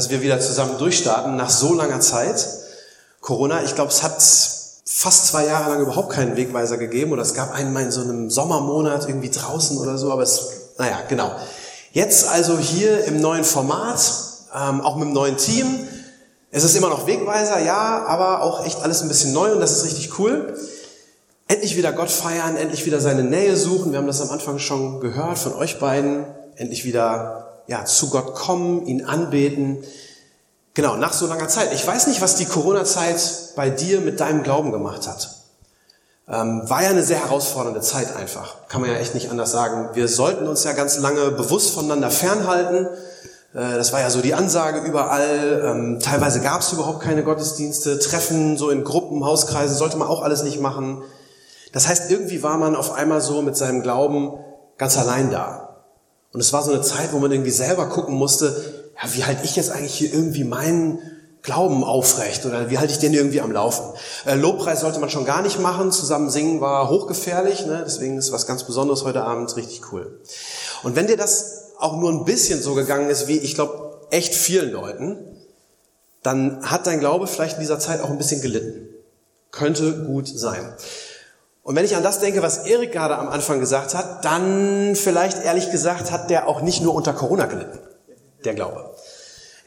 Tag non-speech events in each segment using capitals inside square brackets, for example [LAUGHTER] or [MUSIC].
Dass wir wieder zusammen durchstarten nach so langer Zeit. Corona, ich glaube, es hat fast zwei Jahre lang überhaupt keinen Wegweiser gegeben oder es gab einen mal in so einem Sommermonat irgendwie draußen oder so, aber es, naja, genau. Jetzt also hier im neuen Format, ähm, auch mit dem neuen Team. Es ist immer noch Wegweiser, ja, aber auch echt alles ein bisschen neu und das ist richtig cool. Endlich wieder Gott feiern, endlich wieder seine Nähe suchen. Wir haben das am Anfang schon gehört von euch beiden. Endlich wieder ja, zu Gott kommen, ihn anbeten. Genau, nach so langer Zeit. Ich weiß nicht, was die Corona-Zeit bei dir mit deinem Glauben gemacht hat. Ähm, war ja eine sehr herausfordernde Zeit einfach. Kann man ja echt nicht anders sagen. Wir sollten uns ja ganz lange bewusst voneinander fernhalten. Äh, das war ja so die Ansage überall. Ähm, teilweise gab es überhaupt keine Gottesdienste. Treffen so in Gruppen, Hauskreisen sollte man auch alles nicht machen. Das heißt, irgendwie war man auf einmal so mit seinem Glauben ganz allein da. Und es war so eine Zeit, wo man irgendwie selber gucken musste, ja, wie halte ich jetzt eigentlich hier irgendwie meinen Glauben aufrecht oder wie halte ich den irgendwie am Laufen? Äh, Lobpreis sollte man schon gar nicht machen, zusammen singen war hochgefährlich, ne? deswegen ist was ganz Besonderes heute Abend richtig cool. Und wenn dir das auch nur ein bisschen so gegangen ist, wie ich glaube echt vielen Leuten, dann hat dein Glaube vielleicht in dieser Zeit auch ein bisschen gelitten. Könnte gut sein. Und wenn ich an das denke, was Erik gerade am Anfang gesagt hat, dann vielleicht ehrlich gesagt hat der auch nicht nur unter Corona gelitten, der Glaube.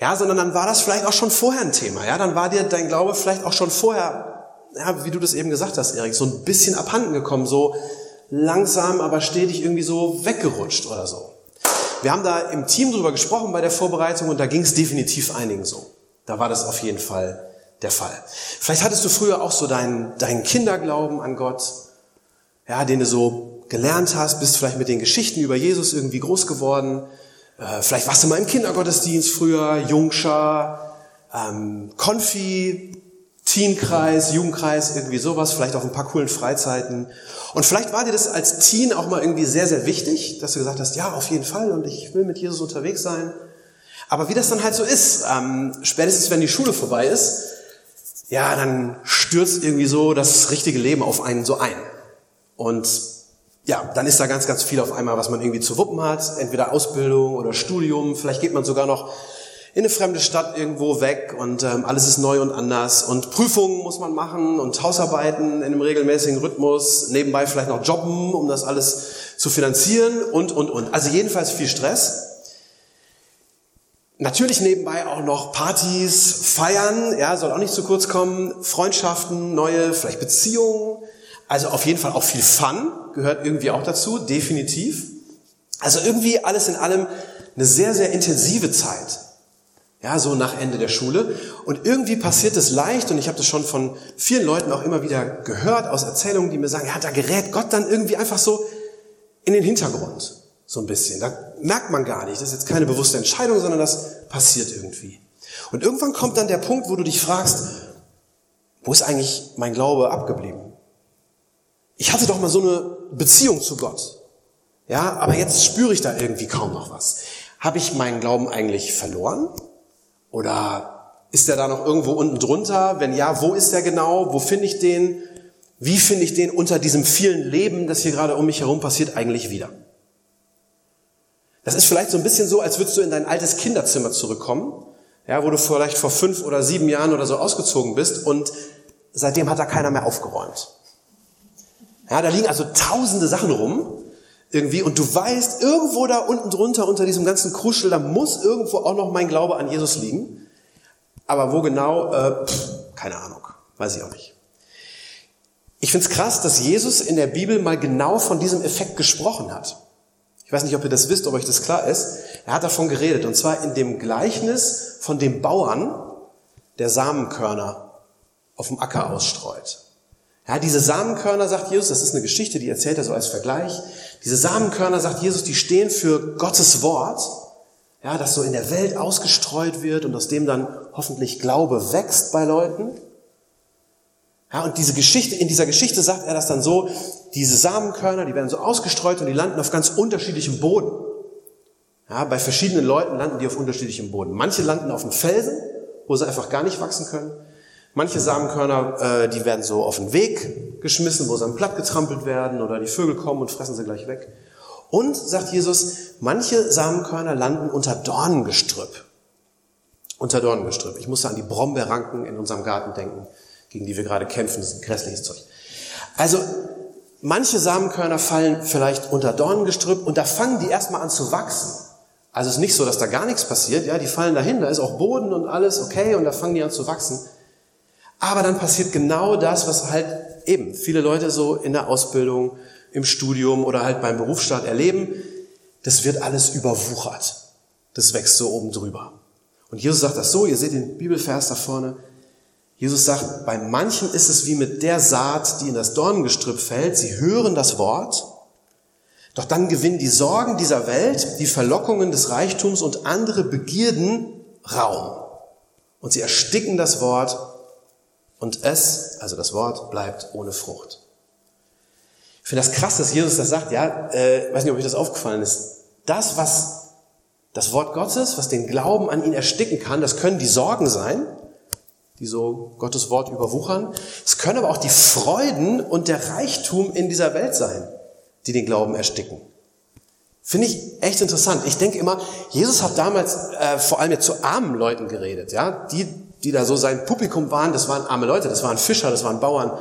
Ja, sondern dann war das vielleicht auch schon vorher ein Thema. Ja, dann war dir dein Glaube vielleicht auch schon vorher, ja, wie du das eben gesagt hast, Erik, so ein bisschen abhanden gekommen, so langsam, aber stetig irgendwie so weggerutscht oder so. Wir haben da im Team drüber gesprochen bei der Vorbereitung und da ging es definitiv einigen so. Da war das auf jeden Fall der Fall. Vielleicht hattest du früher auch so deinen, deinen Kinderglauben an Gott, ja, den du so gelernt hast, bist vielleicht mit den Geschichten über Jesus irgendwie groß geworden. Äh, vielleicht warst du mal im Kindergottesdienst früher, Jungschar, ähm, Konfi, Teenkreis, Jugendkreis, irgendwie sowas, vielleicht auf ein paar coolen Freizeiten. Und vielleicht war dir das als Teen auch mal irgendwie sehr, sehr wichtig, dass du gesagt hast, ja, auf jeden Fall und ich will mit Jesus unterwegs sein. Aber wie das dann halt so ist, ähm, spätestens wenn die Schule vorbei ist, ja, dann stürzt irgendwie so das richtige Leben auf einen so ein. Und ja, dann ist da ganz, ganz viel auf einmal, was man irgendwie zu wuppen hat. Entweder Ausbildung oder Studium. Vielleicht geht man sogar noch in eine fremde Stadt irgendwo weg und ähm, alles ist neu und anders. Und Prüfungen muss man machen und Hausarbeiten in einem regelmäßigen Rhythmus. Nebenbei vielleicht noch jobben, um das alles zu finanzieren und, und, und. Also jedenfalls viel Stress. Natürlich nebenbei auch noch Partys, Feiern, ja, soll auch nicht zu kurz kommen, Freundschaften, neue, vielleicht Beziehungen. Also auf jeden Fall auch viel Fun gehört irgendwie auch dazu, definitiv. Also irgendwie alles in allem eine sehr, sehr intensive Zeit. Ja, so nach Ende der Schule. Und irgendwie passiert es leicht, und ich habe das schon von vielen Leuten auch immer wieder gehört, aus Erzählungen, die mir sagen, ja, da gerät Gott dann irgendwie einfach so in den Hintergrund. So ein bisschen. Da merkt man gar nicht. Das ist jetzt keine bewusste Entscheidung, sondern das passiert irgendwie. Und irgendwann kommt dann der Punkt, wo du dich fragst, wo ist eigentlich mein Glaube abgeblieben? Ich hatte doch mal so eine Beziehung zu Gott. Ja, aber jetzt spüre ich da irgendwie kaum noch was. Habe ich meinen Glauben eigentlich verloren? Oder ist der da noch irgendwo unten drunter? Wenn ja, wo ist der genau? Wo finde ich den? Wie finde ich den unter diesem vielen Leben, das hier gerade um mich herum passiert, eigentlich wieder? Das ist vielleicht so ein bisschen so, als würdest du in dein altes Kinderzimmer zurückkommen, ja, wo du vielleicht vor fünf oder sieben Jahren oder so ausgezogen bist und seitdem hat da keiner mehr aufgeräumt. Ja, da liegen also tausende Sachen rum irgendwie und du weißt, irgendwo da unten drunter unter diesem ganzen Kruschel, da muss irgendwo auch noch mein Glaube an Jesus liegen. Aber wo genau, äh, pff, keine Ahnung, weiß ich auch nicht. Ich find's krass, dass Jesus in der Bibel mal genau von diesem Effekt gesprochen hat. Ich weiß nicht, ob ihr das wisst, ob euch das klar ist. Er hat davon geredet, und zwar in dem Gleichnis von dem Bauern, der Samenkörner auf dem Acker ausstreut. Ja, diese Samenkörner, sagt Jesus, das ist eine Geschichte, die erzählt er so als Vergleich. Diese Samenkörner, sagt Jesus, die stehen für Gottes Wort. ja, das so in der Welt ausgestreut wird und aus dem dann hoffentlich Glaube wächst bei Leuten. Ja, und diese Geschichte, in dieser Geschichte sagt er das dann so, diese Samenkörner, die werden so ausgestreut und die landen auf ganz unterschiedlichem Boden. Ja, bei verschiedenen Leuten landen die auf unterschiedlichem Boden. Manche landen auf dem Felsen, wo sie einfach gar nicht wachsen können. Manche Samenkörner, äh, die werden so auf den Weg geschmissen, wo sie dann platt getrampelt werden oder die Vögel kommen und fressen sie gleich weg. Und, sagt Jesus, manche Samenkörner landen unter Dornengestrüpp. Unter Dornengestrüpp. Ich musste an die Brombeerranken in unserem Garten denken, gegen die wir gerade kämpfen. Das ist ein grässliches Zeug. Also, manche Samenkörner fallen vielleicht unter Dornengestrüpp und da fangen die erstmal an zu wachsen. Also es ist nicht so, dass da gar nichts passiert, ja, die fallen dahin, da ist auch Boden und alles okay und da fangen die an zu wachsen. Aber dann passiert genau das, was halt eben viele Leute so in der Ausbildung im Studium oder halt beim Berufsstart erleben, das wird alles überwuchert. Das wächst so oben drüber. Und Jesus sagt das so, ihr seht den Bibelvers da vorne. Jesus sagt, bei manchen ist es wie mit der Saat, die in das Dornengestrüpp fällt. Sie hören das Wort, doch dann gewinnen die Sorgen dieser Welt, die Verlockungen des Reichtums und andere Begierden Raum. Und sie ersticken das Wort und es, also das Wort, bleibt ohne Frucht. Ich finde das krass, dass Jesus das sagt. Ja, äh, weiß nicht, ob euch das aufgefallen ist. Das, was das Wort Gottes, was den Glauben an ihn ersticken kann, das können die Sorgen sein, die so Gottes Wort überwuchern. Es können aber auch die Freuden und der Reichtum in dieser Welt sein, die den Glauben ersticken. Finde ich echt interessant. Ich denke immer, Jesus hat damals äh, vor allem jetzt zu armen Leuten geredet. Ja, die, die da so sein Publikum waren, das waren arme Leute, das waren Fischer, das waren Bauern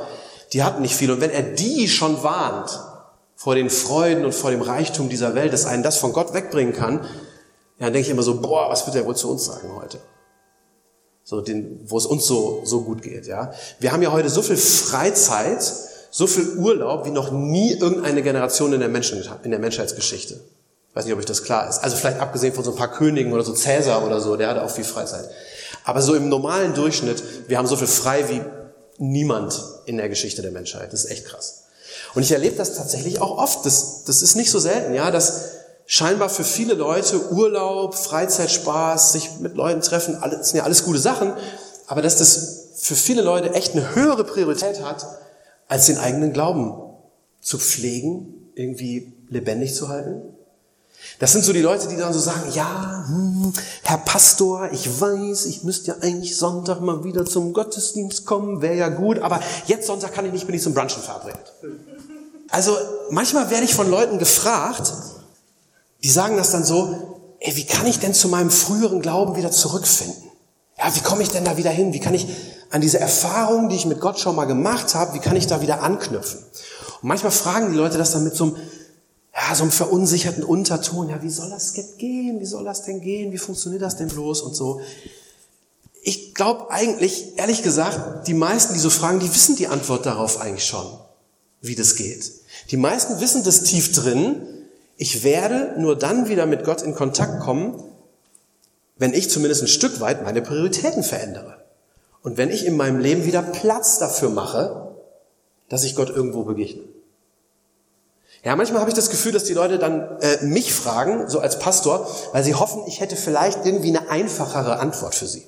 die hatten nicht viel. Und wenn er die schon warnt vor den Freuden und vor dem Reichtum dieser Welt, dass einen das von Gott wegbringen kann, dann denke ich immer so, boah, was wird er wohl zu uns sagen heute? So, den, wo es uns so, so gut geht, ja. Wir haben ja heute so viel Freizeit, so viel Urlaub, wie noch nie irgendeine Generation in der, Menschen, in der Menschheitsgeschichte. Weiß nicht, ob euch das klar ist. Also vielleicht abgesehen von so ein paar Königen oder so Cäsar oder so, der hatte auch viel Freizeit. Aber so im normalen Durchschnitt, wir haben so viel frei wie niemand in der Geschichte der Menschheit. Das ist echt krass. Und ich erlebe das tatsächlich auch oft. Das, das ist nicht so selten, ja, dass scheinbar für viele Leute Urlaub, Freizeitspaß, sich mit Leuten treffen, alles, sind ja alles gute Sachen, aber dass das für viele Leute echt eine höhere Priorität hat, als den eigenen Glauben zu pflegen, irgendwie lebendig zu halten. Das sind so die Leute, die dann so sagen, ja, hm, Herr Pastor, ich weiß, ich müsste ja eigentlich Sonntag mal wieder zum Gottesdienst kommen, wäre ja gut, aber jetzt Sonntag kann ich nicht, bin ich zum Brunchen verabredet. Also manchmal werde ich von Leuten gefragt, die sagen das dann so, ey, wie kann ich denn zu meinem früheren Glauben wieder zurückfinden? Ja, wie komme ich denn da wieder hin? Wie kann ich an diese Erfahrung, die ich mit Gott schon mal gemacht habe, wie kann ich da wieder anknüpfen? Und manchmal fragen die Leute das dann mit so einem ja, so einem verunsicherten Unterton, ja, wie soll das gehen? Wie soll das denn gehen? Wie funktioniert das denn bloß und so? Ich glaube eigentlich, ehrlich gesagt, die meisten, die so fragen, die wissen die Antwort darauf eigentlich schon, wie das geht. Die meisten wissen das tief drin. Ich werde nur dann wieder mit Gott in Kontakt kommen, wenn ich zumindest ein Stück weit meine Prioritäten verändere. Und wenn ich in meinem Leben wieder Platz dafür mache, dass ich Gott irgendwo begegne. Ja, manchmal habe ich das Gefühl, dass die Leute dann äh, mich fragen, so als Pastor, weil sie hoffen, ich hätte vielleicht irgendwie eine einfachere Antwort für sie.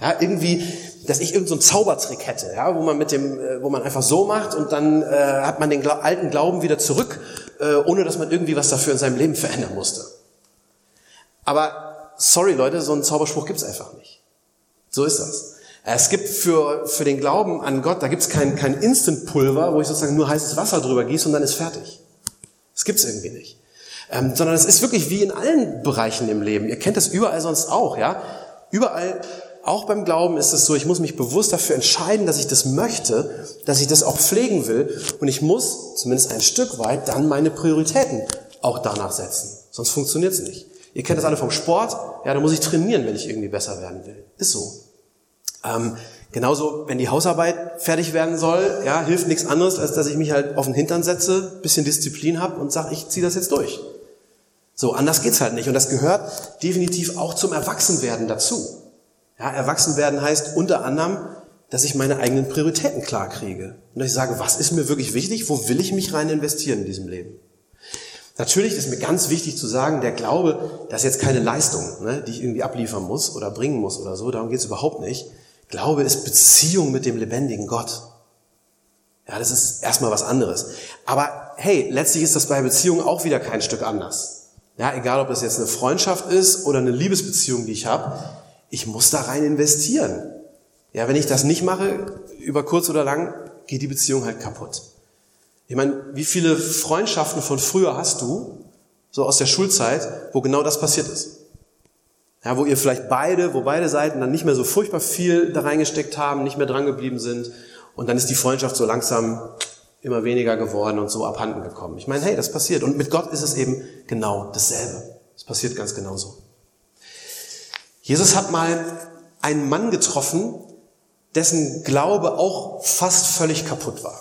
Ja, irgendwie, dass ich irgendeinen so Zaubertrick hätte, ja, wo man mit dem, äh, wo man einfach so macht und dann äh, hat man den Gla alten Glauben wieder zurück, äh, ohne dass man irgendwie was dafür in seinem Leben verändern musste. Aber sorry Leute, so einen Zauberspruch gibt's einfach nicht. So ist das. Es gibt für, für den Glauben an Gott, da gibt es kein, kein Instant-Pulver, wo ich sozusagen nur heißes Wasser drüber gieße und dann ist fertig. Das gibt's irgendwie nicht. Ähm, sondern es ist wirklich wie in allen Bereichen im Leben. Ihr kennt das überall sonst auch, ja? Überall, auch beim Glauben ist es so, ich muss mich bewusst dafür entscheiden, dass ich das möchte, dass ich das auch pflegen will und ich muss zumindest ein Stück weit dann meine Prioritäten auch danach setzen. Sonst funktioniert's nicht. Ihr kennt das alle vom Sport, ja, da muss ich trainieren, wenn ich irgendwie besser werden will. Ist so. Ähm, genauso, wenn die Hausarbeit fertig werden soll, ja, hilft nichts anderes, als dass ich mich halt auf den Hintern setze, bisschen Disziplin habe und sage, ich ziehe das jetzt durch. So, anders geht's halt nicht. Und das gehört definitiv auch zum Erwachsenwerden dazu. Ja, Erwachsenwerden heißt unter anderem, dass ich meine eigenen Prioritäten klar kriege. Und dass ich sage, was ist mir wirklich wichtig? Wo will ich mich rein investieren in diesem Leben? Natürlich ist mir ganz wichtig zu sagen, der Glaube, das ist jetzt keine Leistung, ne, die ich irgendwie abliefern muss oder bringen muss oder so, darum geht es überhaupt nicht. Glaube ist Beziehung mit dem lebendigen Gott. Ja, das ist erstmal was anderes. Aber hey, letztlich ist das bei Beziehungen auch wieder kein Stück anders. Ja, egal ob das jetzt eine Freundschaft ist oder eine Liebesbeziehung, die ich habe, ich muss da rein investieren. Ja, wenn ich das nicht mache, über kurz oder lang, geht die Beziehung halt kaputt. Ich meine, wie viele Freundschaften von früher hast du, so aus der Schulzeit, wo genau das passiert ist? Ja, wo ihr vielleicht beide, wo beide Seiten dann nicht mehr so furchtbar viel da reingesteckt haben, nicht mehr dran geblieben sind und dann ist die Freundschaft so langsam immer weniger geworden und so abhanden gekommen. Ich meine, hey, das passiert und mit Gott ist es eben genau dasselbe. Es passiert ganz genauso. Jesus hat mal einen Mann getroffen, dessen Glaube auch fast völlig kaputt war.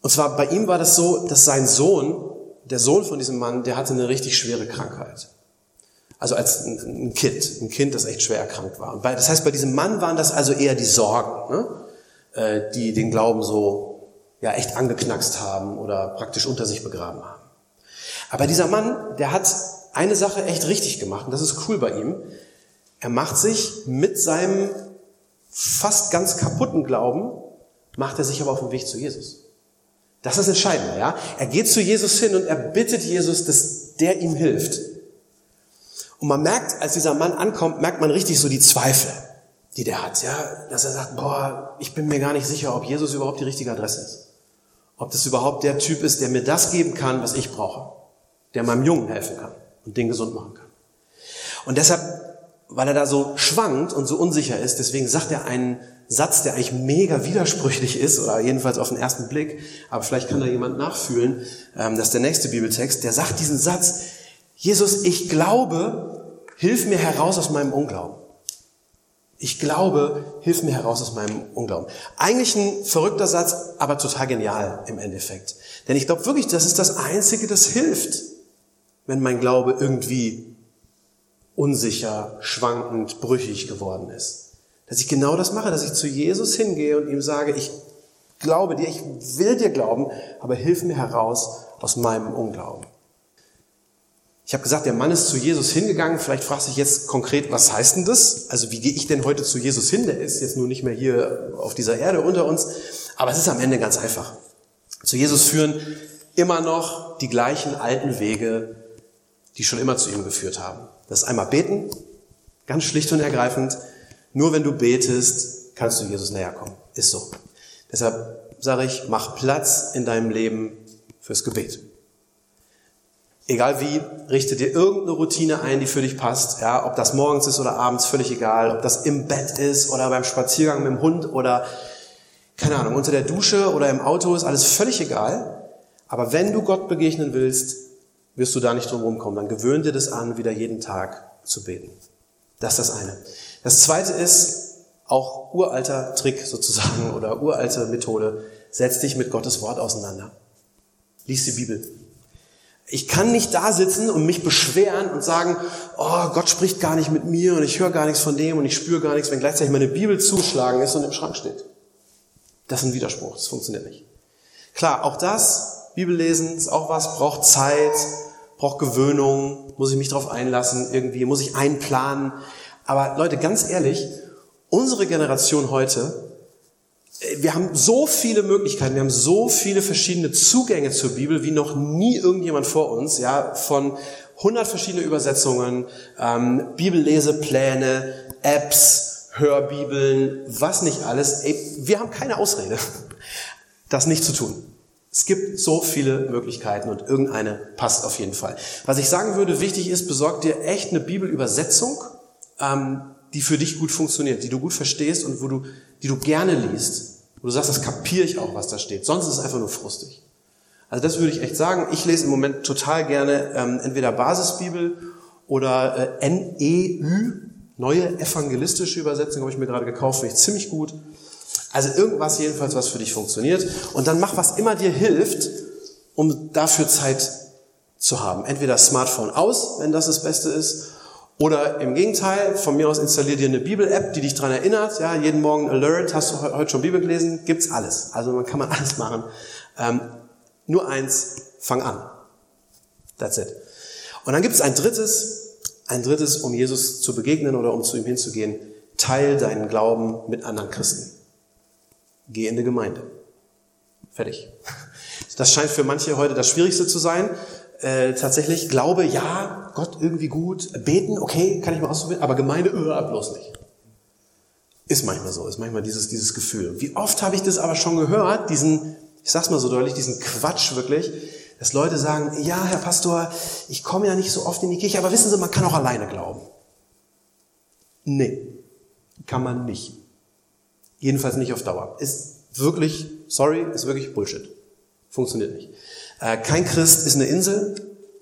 Und zwar bei ihm war das so, dass sein Sohn, der Sohn von diesem Mann, der hatte eine richtig schwere Krankheit. Also als ein Kind, ein Kind, das echt schwer erkrankt war. Das heißt, bei diesem Mann waren das also eher die Sorgen, ne? äh, die den Glauben so ja echt angeknackst haben oder praktisch unter sich begraben haben. Aber dieser Mann, der hat eine Sache echt richtig gemacht und das ist cool bei ihm. Er macht sich mit seinem fast ganz kaputten Glauben, macht er sich aber auf den Weg zu Jesus. Das ist entscheidend, ja. Er geht zu Jesus hin und er bittet Jesus, dass der ihm hilft. Und man merkt, als dieser Mann ankommt, merkt man richtig so die Zweifel, die der hat, ja. Dass er sagt, boah, ich bin mir gar nicht sicher, ob Jesus überhaupt die richtige Adresse ist. Ob das überhaupt der Typ ist, der mir das geben kann, was ich brauche. Der meinem Jungen helfen kann und den gesund machen kann. Und deshalb, weil er da so schwankt und so unsicher ist, deswegen sagt er einen Satz, der eigentlich mega widersprüchlich ist, oder jedenfalls auf den ersten Blick, aber vielleicht kann da jemand nachfühlen, ähm, das ist der nächste Bibeltext, der sagt diesen Satz, Jesus, ich glaube, hilf mir heraus aus meinem Unglauben. Ich glaube, hilf mir heraus aus meinem Unglauben. Eigentlich ein verrückter Satz, aber total genial im Endeffekt. Denn ich glaube wirklich, das ist das Einzige, das hilft, wenn mein Glaube irgendwie unsicher, schwankend, brüchig geworden ist. Dass ich genau das mache, dass ich zu Jesus hingehe und ihm sage, ich glaube dir, ich will dir glauben, aber hilf mir heraus aus meinem Unglauben. Ich habe gesagt, der Mann ist zu Jesus hingegangen. Vielleicht fragst du dich jetzt konkret, was heißt denn das? Also wie gehe ich denn heute zu Jesus hin? Der ist jetzt nur nicht mehr hier auf dieser Erde unter uns. Aber es ist am Ende ganz einfach. Zu Jesus führen immer noch die gleichen alten Wege, die schon immer zu ihm geführt haben. Das ist einmal beten, ganz schlicht und ergreifend. Nur wenn du betest, kannst du Jesus näher kommen. Ist so. Deshalb sage ich, mach Platz in deinem Leben fürs Gebet. Egal wie, richte dir irgendeine Routine ein, die für dich passt. Ja, ob das morgens ist oder abends, völlig egal. Ob das im Bett ist oder beim Spaziergang mit dem Hund oder, keine Ahnung, unter der Dusche oder im Auto ist alles völlig egal. Aber wenn du Gott begegnen willst, wirst du da nicht drum rumkommen. Dann gewöhn dir das an, wieder jeden Tag zu beten. Das ist das eine. Das zweite ist auch uralter Trick sozusagen [LAUGHS] oder uralte Methode. Setz dich mit Gottes Wort auseinander. Lies die Bibel. Ich kann nicht da sitzen und mich beschweren und sagen, oh, Gott spricht gar nicht mit mir und ich höre gar nichts von dem und ich spüre gar nichts, wenn gleichzeitig meine Bibel zuschlagen ist und im Schrank steht. Das ist ein Widerspruch, das funktioniert nicht. Klar, auch das, Bibellesen ist auch was, braucht Zeit, braucht Gewöhnung, muss ich mich darauf einlassen, irgendwie muss ich einplanen. Aber Leute, ganz ehrlich, unsere Generation heute, wir haben so viele Möglichkeiten, wir haben so viele verschiedene Zugänge zur Bibel, wie noch nie irgendjemand vor uns, ja, von 100 verschiedene Übersetzungen, ähm, Bibellesepläne, Apps, Hörbibeln, was nicht alles. Ey, wir haben keine Ausrede, [LAUGHS] das nicht zu tun. Es gibt so viele Möglichkeiten und irgendeine passt auf jeden Fall. Was ich sagen würde, wichtig ist, besorg dir echt eine Bibelübersetzung, ähm, die für dich gut funktioniert, die du gut verstehst und wo du, die du gerne liest. Wo du sagst, das kapiere ich auch, was da steht. Sonst ist es einfach nur frustig. Also das würde ich echt sagen. Ich lese im Moment total gerne ähm, entweder Basisbibel oder äh, NEÜ, neue evangelistische Übersetzung, habe ich mir gerade gekauft, finde ich ziemlich gut. Also irgendwas jedenfalls, was für dich funktioniert. Und dann mach, was immer dir hilft, um dafür Zeit zu haben. Entweder Smartphone aus, wenn das das Beste ist, oder im Gegenteil, von mir aus installier dir eine Bibel-App, die dich dran erinnert. Ja, jeden Morgen Alert, hast du heute schon Bibel gelesen? Gibt's alles. Also man kann man alles machen. Ähm, nur eins, fang an. That's it. Und dann gibt es ein drittes, ein drittes, um Jesus zu begegnen oder um zu ihm hinzugehen. Teil deinen Glauben mit anderen Christen. Geh in die Gemeinde. Fertig. Das scheint für manche heute das Schwierigste zu sein. Äh, tatsächlich Glaube, ja, Gott irgendwie gut. Beten, okay, kann ich mal ausprobieren, aber Gemeinde, äh, bloß nicht. Ist manchmal so, ist manchmal dieses, dieses Gefühl. Wie oft habe ich das aber schon gehört, diesen, ich sag's mal so deutlich, diesen Quatsch wirklich, dass Leute sagen, ja, Herr Pastor, ich komme ja nicht so oft in die Kirche, aber wissen Sie, man kann auch alleine glauben. Nee, kann man nicht. Jedenfalls nicht auf Dauer. Ist wirklich, sorry, ist wirklich Bullshit. Funktioniert nicht. Äh, kein Christ ist eine Insel.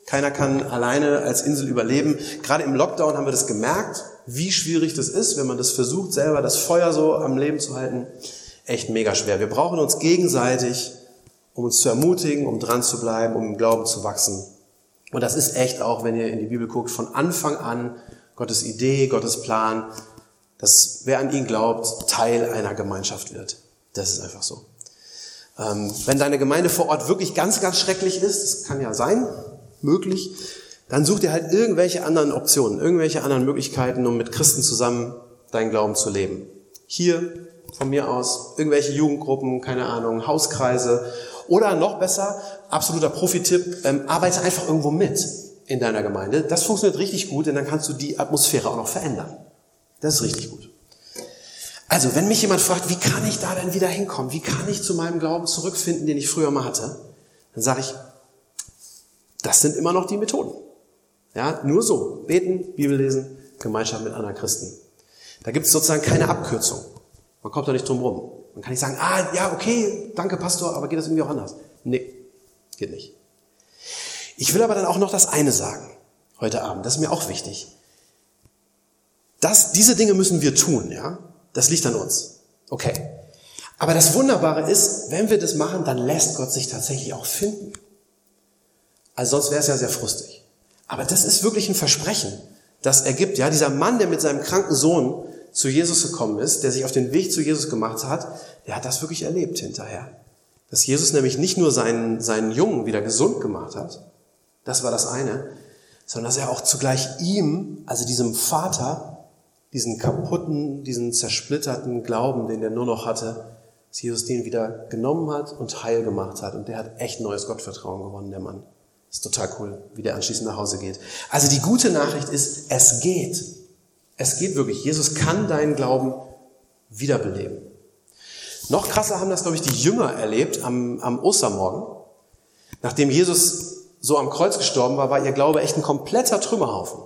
Keiner kann alleine als Insel überleben. Gerade im Lockdown haben wir das gemerkt, wie schwierig das ist, wenn man das versucht, selber das Feuer so am Leben zu halten. Echt mega schwer. Wir brauchen uns gegenseitig, um uns zu ermutigen, um dran zu bleiben, um im Glauben zu wachsen. Und das ist echt auch, wenn ihr in die Bibel guckt, von Anfang an Gottes Idee, Gottes Plan, dass wer an ihn glaubt, Teil einer Gemeinschaft wird. Das ist einfach so. Ähm, wenn deine Gemeinde vor Ort wirklich ganz, ganz schrecklich ist, das kann ja sein, möglich, dann such dir halt irgendwelche anderen Optionen, irgendwelche anderen Möglichkeiten, um mit Christen zusammen deinen Glauben zu leben. Hier von mir aus irgendwelche Jugendgruppen, keine Ahnung, Hauskreise oder noch besser, absoluter Profi-Tipp, ähm, arbeite einfach irgendwo mit in deiner Gemeinde. Das funktioniert richtig gut, denn dann kannst du die Atmosphäre auch noch verändern. Das ist richtig gut. Also, wenn mich jemand fragt, wie kann ich da denn wieder hinkommen? Wie kann ich zu meinem Glauben zurückfinden, den ich früher mal hatte? Dann sage ich, das sind immer noch die Methoden. Ja, nur so. Beten, Bibel lesen, Gemeinschaft mit anderen Christen. Da gibt es sozusagen keine Abkürzung. Man kommt da nicht drum rum. Man kann nicht sagen, ah, ja, okay, danke Pastor, aber geht das irgendwie auch anders? Nee, geht nicht. Ich will aber dann auch noch das eine sagen, heute Abend. Das ist mir auch wichtig. Das, diese Dinge müssen wir tun, ja. Das liegt an uns. Okay. Aber das Wunderbare ist, wenn wir das machen, dann lässt Gott sich tatsächlich auch finden. Also sonst wäre es ja sehr frustig. Aber das ist wirklich ein Versprechen, das er gibt. Ja, dieser Mann, der mit seinem kranken Sohn zu Jesus gekommen ist, der sich auf den Weg zu Jesus gemacht hat, der hat das wirklich erlebt hinterher. Dass Jesus nämlich nicht nur seinen, seinen Jungen wieder gesund gemacht hat, das war das eine, sondern dass er auch zugleich ihm, also diesem Vater, diesen kaputten, diesen zersplitterten Glauben, den er nur noch hatte, dass Jesus den wieder genommen hat und heil gemacht hat. Und der hat echt neues Gottvertrauen gewonnen, der Mann. Ist total cool, wie der anschließend nach Hause geht. Also die gute Nachricht ist, es geht. Es geht wirklich. Jesus kann deinen Glauben wiederbeleben. Noch krasser haben das, glaube ich, die Jünger erlebt am, am Ostermorgen. Nachdem Jesus so am Kreuz gestorben war, war ihr Glaube echt ein kompletter Trümmerhaufen.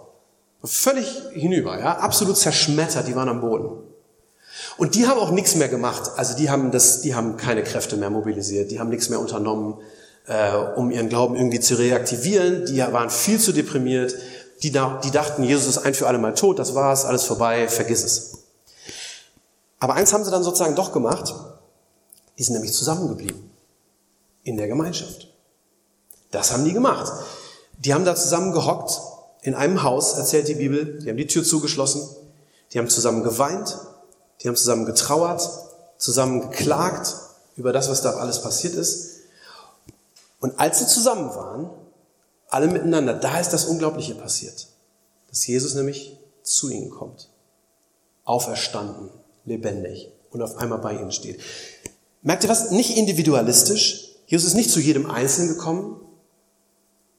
Völlig hinüber, ja, absolut zerschmettert, die waren am Boden. Und die haben auch nichts mehr gemacht. Also die haben das, die haben keine Kräfte mehr mobilisiert, die haben nichts mehr unternommen, äh, um ihren Glauben irgendwie zu reaktivieren. Die waren viel zu deprimiert. Die, die dachten, Jesus ist ein für alle Mal tot, das war's, alles vorbei, vergiss es. Aber eins haben sie dann sozusagen doch gemacht. Die sind nämlich zusammengeblieben. In der Gemeinschaft. Das haben die gemacht. Die haben da zusammen gehockt in einem Haus, erzählt die Bibel, die haben die Tür zugeschlossen, die haben zusammen geweint, die haben zusammen getrauert, zusammen geklagt über das, was da alles passiert ist. Und als sie zusammen waren, alle miteinander, da ist das Unglaubliche passiert, dass Jesus nämlich zu ihnen kommt, auferstanden, lebendig und auf einmal bei ihnen steht. Merkt ihr was? Nicht individualistisch. Jesus ist nicht zu jedem Einzelnen gekommen,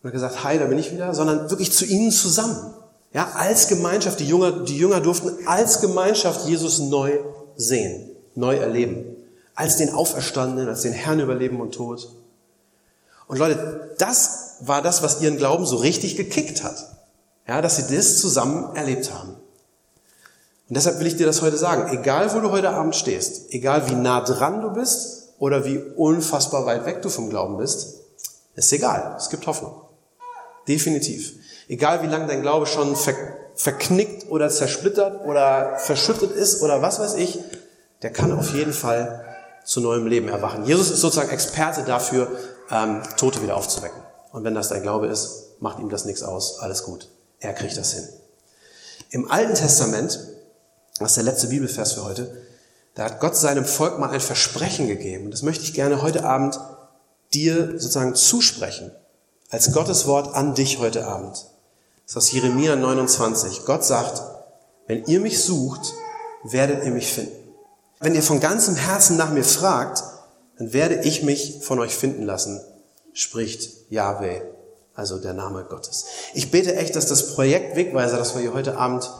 und hat gesagt, hi, da bin ich wieder, sondern wirklich zu ihnen zusammen. Ja, als Gemeinschaft, die Jünger, die Jünger durften als Gemeinschaft Jesus neu sehen, neu erleben. Als den Auferstandenen, als den Herrn über Leben und Tod. Und Leute, das war das, was ihren Glauben so richtig gekickt hat. Ja, dass sie das zusammen erlebt haben. Und deshalb will ich dir das heute sagen. Egal, wo du heute Abend stehst, egal wie nah dran du bist oder wie unfassbar weit weg du vom Glauben bist, ist egal. Es gibt Hoffnung. Definitiv. Egal wie lange dein Glaube schon ver verknickt oder zersplittert oder verschüttet ist oder was weiß ich, der kann auf jeden Fall zu neuem Leben erwachen. Jesus ist sozusagen Experte dafür, ähm, Tote wieder aufzuwecken. Und wenn das dein Glaube ist, macht ihm das nichts aus. Alles gut. Er kriegt das hin. Im Alten Testament, das ist der letzte Bibelvers für heute, da hat Gott seinem Volk mal ein Versprechen gegeben. Und das möchte ich gerne heute Abend dir sozusagen zusprechen als Gottes Wort an dich heute Abend. Das ist aus Jeremia 29. Gott sagt, wenn ihr mich sucht, werdet ihr mich finden. Wenn ihr von ganzem Herzen nach mir fragt, dann werde ich mich von euch finden lassen, spricht Yahweh, also der Name Gottes. Ich bete echt, dass das Projekt Wegweiser, das wir hier heute Abend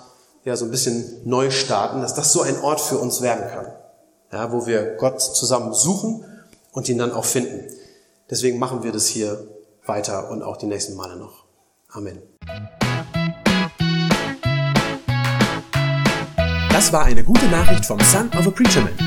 ja so ein bisschen neu starten, dass das so ein Ort für uns werden kann, ja, wo wir Gott zusammen suchen und ihn dann auch finden. Deswegen machen wir das hier weiter und auch die nächsten Male noch. Amen. Das war eine gute Nachricht vom Son of a Preacher Man.